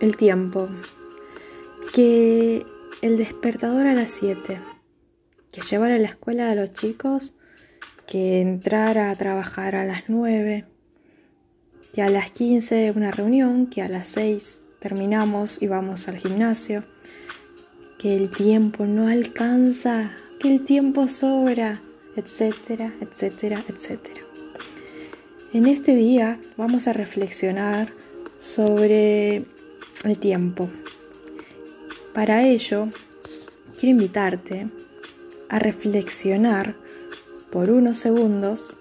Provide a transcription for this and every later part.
el tiempo, que el despertador a las 7, que llevar a la escuela a los chicos, que entrar a trabajar a las 9, que a las 15 una reunión, que a las 6 terminamos y vamos al gimnasio, que el tiempo no alcanza, que el tiempo sobra, etcétera, etcétera, etcétera. En este día vamos a reflexionar sobre el tiempo. Para ello, quiero invitarte a reflexionar por unos segundos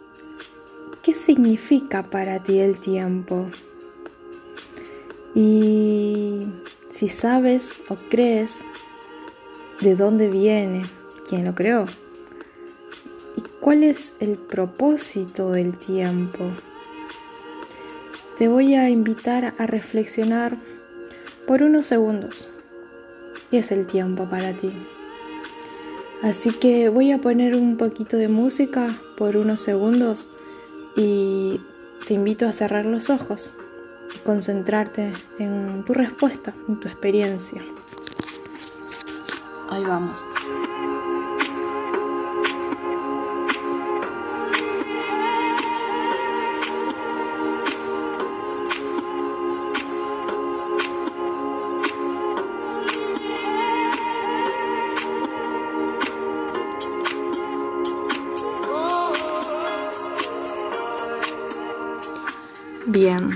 qué significa para ti el tiempo. Y si sabes o crees de dónde viene, quién lo creó. ¿Y cuál es el propósito del tiempo? Te voy a invitar a reflexionar por unos segundos. ¿Qué es el tiempo para ti? Así que voy a poner un poquito de música por unos segundos y te invito a cerrar los ojos y concentrarte en tu respuesta, en tu experiencia. Ahí vamos. Bien,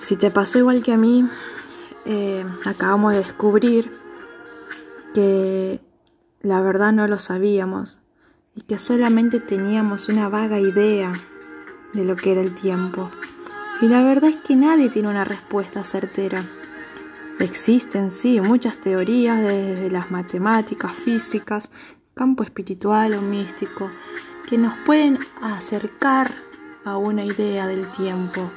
si te pasó igual que a mí, eh, acabamos de descubrir que la verdad no lo sabíamos y que solamente teníamos una vaga idea de lo que era el tiempo. Y la verdad es que nadie tiene una respuesta certera. Existen, sí, muchas teorías desde las matemáticas, físicas, campo espiritual o místico, que nos pueden acercar a una idea del tiempo.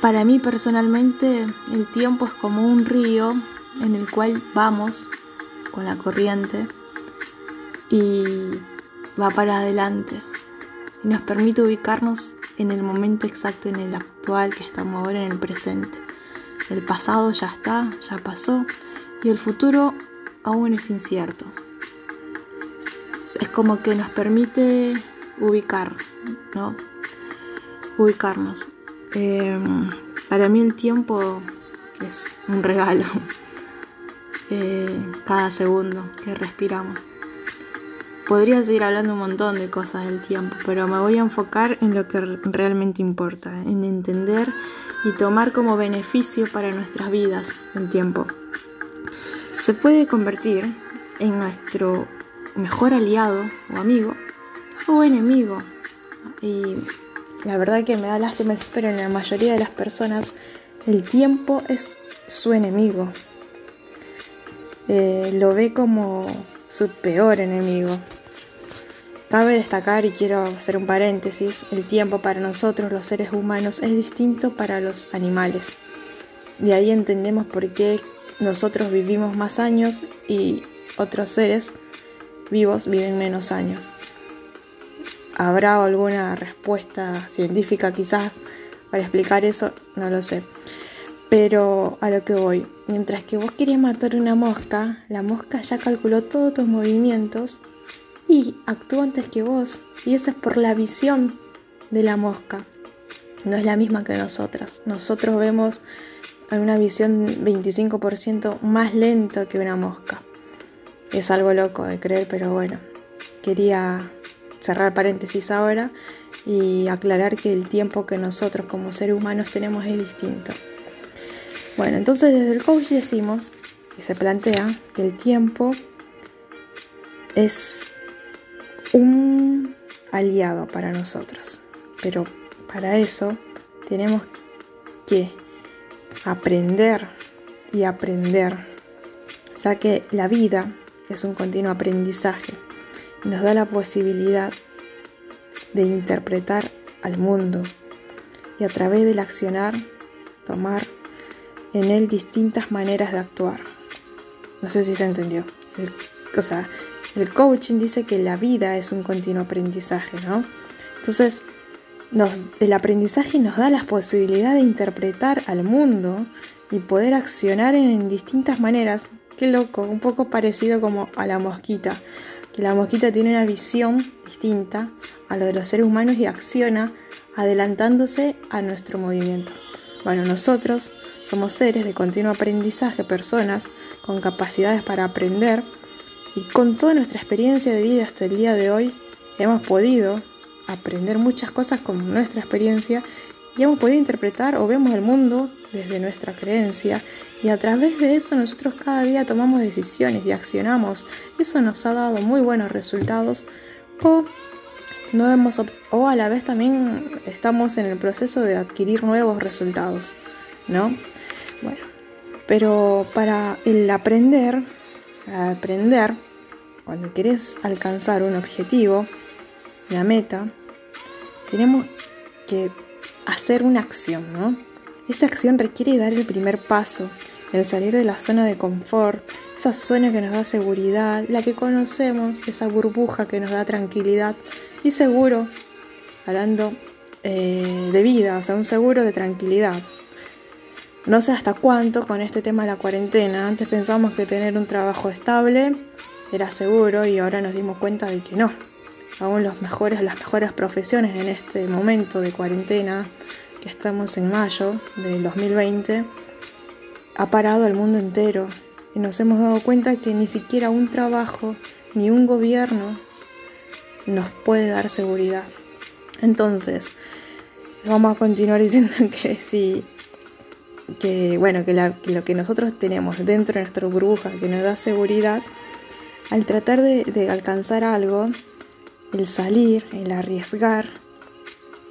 Para mí personalmente el tiempo es como un río en el cual vamos con la corriente y va para adelante y nos permite ubicarnos en el momento exacto, en el actual que estamos ahora, en el presente. El pasado ya está, ya pasó y el futuro aún es incierto. Es como que nos permite ubicar, ¿no? Ubicarnos. Em, para mí el tiempo es un regalo. Eh, cada segundo que respiramos. Podría seguir hablando un montón de cosas del tiempo, pero me voy a enfocar en lo que realmente importa, en entender y tomar como beneficio para nuestras vidas el tiempo. Se puede convertir en nuestro mejor aliado o amigo o enemigo. Y la verdad que me da lástima, pero en la mayoría de las personas el tiempo es su enemigo. Eh, lo ve como su peor enemigo. Cabe destacar, y quiero hacer un paréntesis, el tiempo para nosotros los seres humanos es distinto para los animales. De ahí entendemos por qué nosotros vivimos más años y otros seres vivos viven menos años. ¿Habrá alguna respuesta científica quizás para explicar eso? No lo sé. Pero a lo que voy, mientras que vos querías matar una mosca, la mosca ya calculó todos tus movimientos y actuó antes que vos. Y eso es por la visión de la mosca. No es la misma que nosotros. Nosotros vemos una visión 25% más lento que una mosca. Es algo loco de creer, pero bueno, quería cerrar paréntesis ahora y aclarar que el tiempo que nosotros como seres humanos tenemos es distinto. Bueno, entonces desde el coach decimos y se plantea que el tiempo es un aliado para nosotros, pero para eso tenemos que aprender y aprender, ya que la vida es un continuo aprendizaje nos da la posibilidad de interpretar al mundo y a través del accionar tomar en él distintas maneras de actuar. No sé si se entendió. El, o sea, el coaching dice que la vida es un continuo aprendizaje, ¿no? Entonces, el aprendizaje nos da la posibilidad de interpretar al mundo y poder accionar en distintas maneras. Qué loco, un poco parecido como a la mosquita, la mosquita tiene una visión distinta a lo de los seres humanos y acciona adelantándose a nuestro movimiento. Bueno, nosotros somos seres de continuo aprendizaje, personas con capacidades para aprender y con toda nuestra experiencia de vida hasta el día de hoy hemos podido aprender muchas cosas con nuestra experiencia y hemos podido interpretar o vemos el mundo desde nuestra creencia y a través de eso nosotros cada día tomamos decisiones y accionamos. Eso nos ha dado muy buenos resultados o no hemos o a la vez también estamos en el proceso de adquirir nuevos resultados, ¿no? Bueno, pero para el aprender, aprender cuando quieres alcanzar un objetivo, la meta, tenemos que hacer una acción, ¿no? Esa acción requiere dar el primer paso, el salir de la zona de confort, esa zona que nos da seguridad, la que conocemos, esa burbuja que nos da tranquilidad y seguro, hablando eh, de vida, o sea, un seguro de tranquilidad. No sé hasta cuánto con este tema de la cuarentena. Antes pensábamos que tener un trabajo estable era seguro y ahora nos dimos cuenta de que no, aún los mejores, las mejores profesiones en este momento de cuarentena, que estamos en mayo del 2020, ha parado el mundo entero y nos hemos dado cuenta que ni siquiera un trabajo ni un gobierno nos puede dar seguridad. Entonces, vamos a continuar diciendo que si que bueno, que, lo que nosotros tenemos dentro de nuestra burbuja que nos da seguridad, al tratar de alcanzar algo, el salir, el arriesgar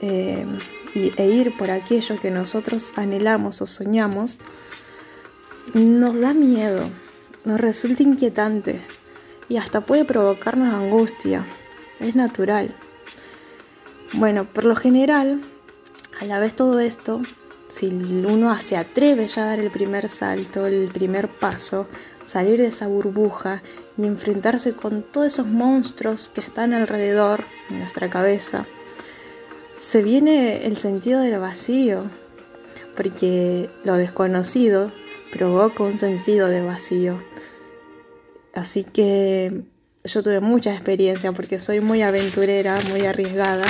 eh, e ir por aquello que nosotros anhelamos o soñamos, nos da miedo, nos resulta inquietante y hasta puede provocarnos angustia. Es natural. Bueno, por lo general, a la vez todo esto, si uno se atreve ya a dar el primer salto, el primer paso, salir de esa burbuja y enfrentarse con todos esos monstruos que están alrededor en nuestra cabeza, se viene el sentido del vacío, porque lo desconocido provoca un sentido de vacío. Así que yo tuve mucha experiencia porque soy muy aventurera, muy arriesgada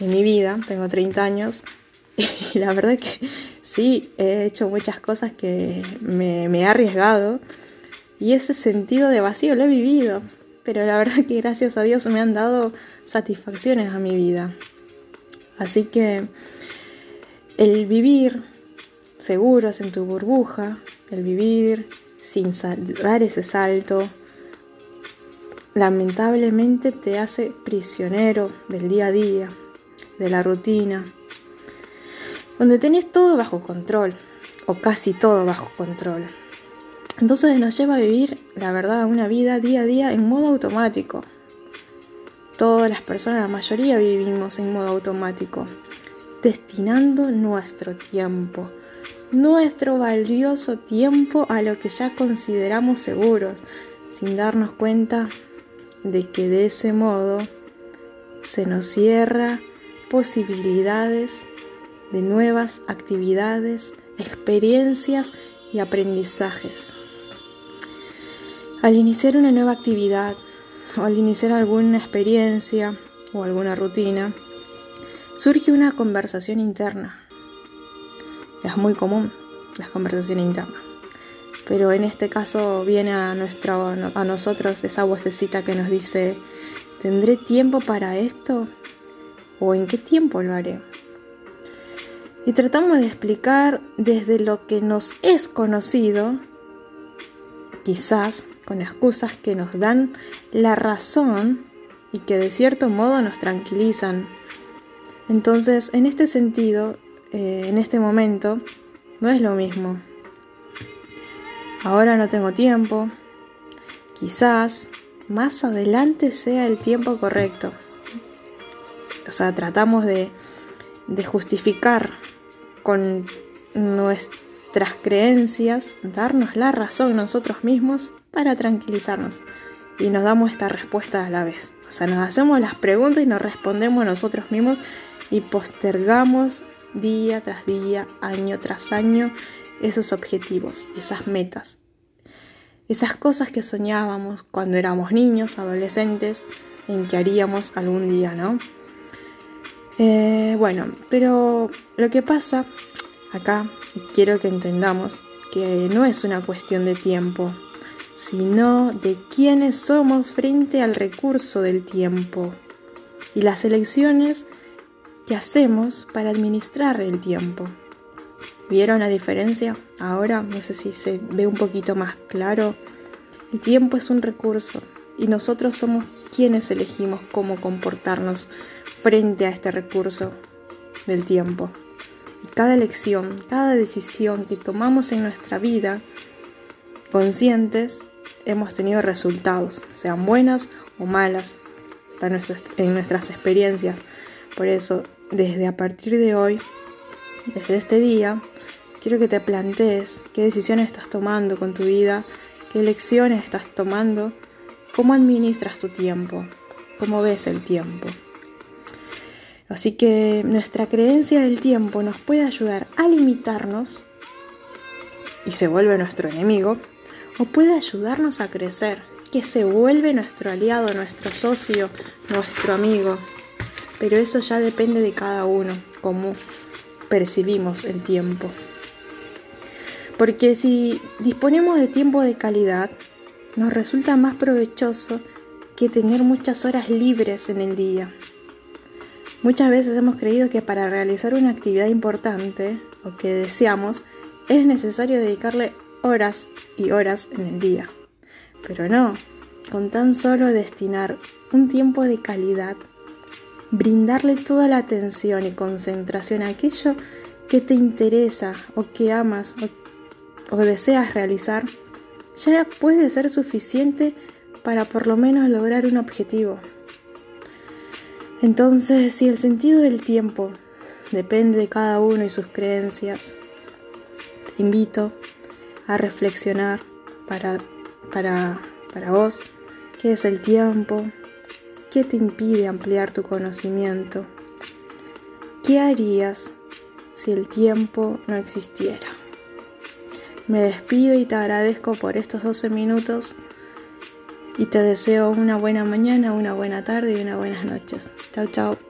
en mi vida, tengo 30 años y la verdad que sí, he hecho muchas cosas que me, me he arriesgado y ese sentido de vacío lo he vivido, pero la verdad que gracias a Dios me han dado satisfacciones a mi vida. Así que el vivir seguros en tu burbuja, el vivir sin dar ese salto, lamentablemente te hace prisionero del día a día, de la rutina, donde tenés todo bajo control, o casi todo bajo control. Entonces nos lleva a vivir, la verdad, una vida día a día en modo automático. Todas las personas, la mayoría vivimos en modo automático, destinando nuestro tiempo, nuestro valioso tiempo a lo que ya consideramos seguros, sin darnos cuenta de que de ese modo se nos cierra posibilidades de nuevas actividades, experiencias y aprendizajes. Al iniciar una nueva actividad o al iniciar alguna experiencia o alguna rutina, surge una conversación interna. Es muy común las conversaciones internas. Pero en este caso viene a, a nosotros esa vocecita que nos dice, ¿tendré tiempo para esto? ¿O en qué tiempo lo haré? Y tratamos de explicar desde lo que nos es conocido, quizás con excusas que nos dan la razón y que de cierto modo nos tranquilizan. Entonces, en este sentido, eh, en este momento, no es lo mismo. Ahora no tengo tiempo. Quizás más adelante sea el tiempo correcto. O sea, tratamos de, de justificar con nuestras creencias, darnos la razón nosotros mismos para tranquilizarnos. Y nos damos esta respuesta a la vez. O sea, nos hacemos las preguntas y nos respondemos nosotros mismos y postergamos día tras día, año tras año, esos objetivos, esas metas, esas cosas que soñábamos cuando éramos niños, adolescentes, en que haríamos algún día, ¿no? Eh, bueno, pero lo que pasa acá, quiero que entendamos que no es una cuestión de tiempo, sino de quiénes somos frente al recurso del tiempo y las elecciones que hacemos para administrar el tiempo. ¿Vieron la diferencia? Ahora no sé si se ve un poquito más claro. El tiempo es un recurso y nosotros somos quienes elegimos cómo comportarnos frente a este recurso del tiempo. Y cada elección, cada decisión que tomamos en nuestra vida, conscientes, hemos tenido resultados, sean buenas o malas, en nuestras experiencias. Por eso, desde a partir de hoy, desde este día, quiero que te plantees qué decisiones estás tomando con tu vida, qué elecciones estás tomando, cómo administras tu tiempo, cómo ves el tiempo. Así que nuestra creencia del tiempo nos puede ayudar a limitarnos y se vuelve nuestro enemigo, o puede ayudarnos a crecer, que se vuelve nuestro aliado, nuestro socio, nuestro amigo. Pero eso ya depende de cada uno, cómo percibimos el tiempo. Porque si disponemos de tiempo de calidad, nos resulta más provechoso que tener muchas horas libres en el día. Muchas veces hemos creído que para realizar una actividad importante o que deseamos es necesario dedicarle horas y horas en el día. Pero no, con tan solo destinar un tiempo de calidad, brindarle toda la atención y concentración a aquello que te interesa o que amas o, o deseas realizar, ya puede ser suficiente para por lo menos lograr un objetivo. Entonces, si el sentido del tiempo depende de cada uno y sus creencias, te invito a reflexionar para, para, para vos qué es el tiempo, qué te impide ampliar tu conocimiento, qué harías si el tiempo no existiera. Me despido y te agradezco por estos 12 minutos y te deseo una buena mañana, una buena tarde y unas buenas noches. Chao, chao.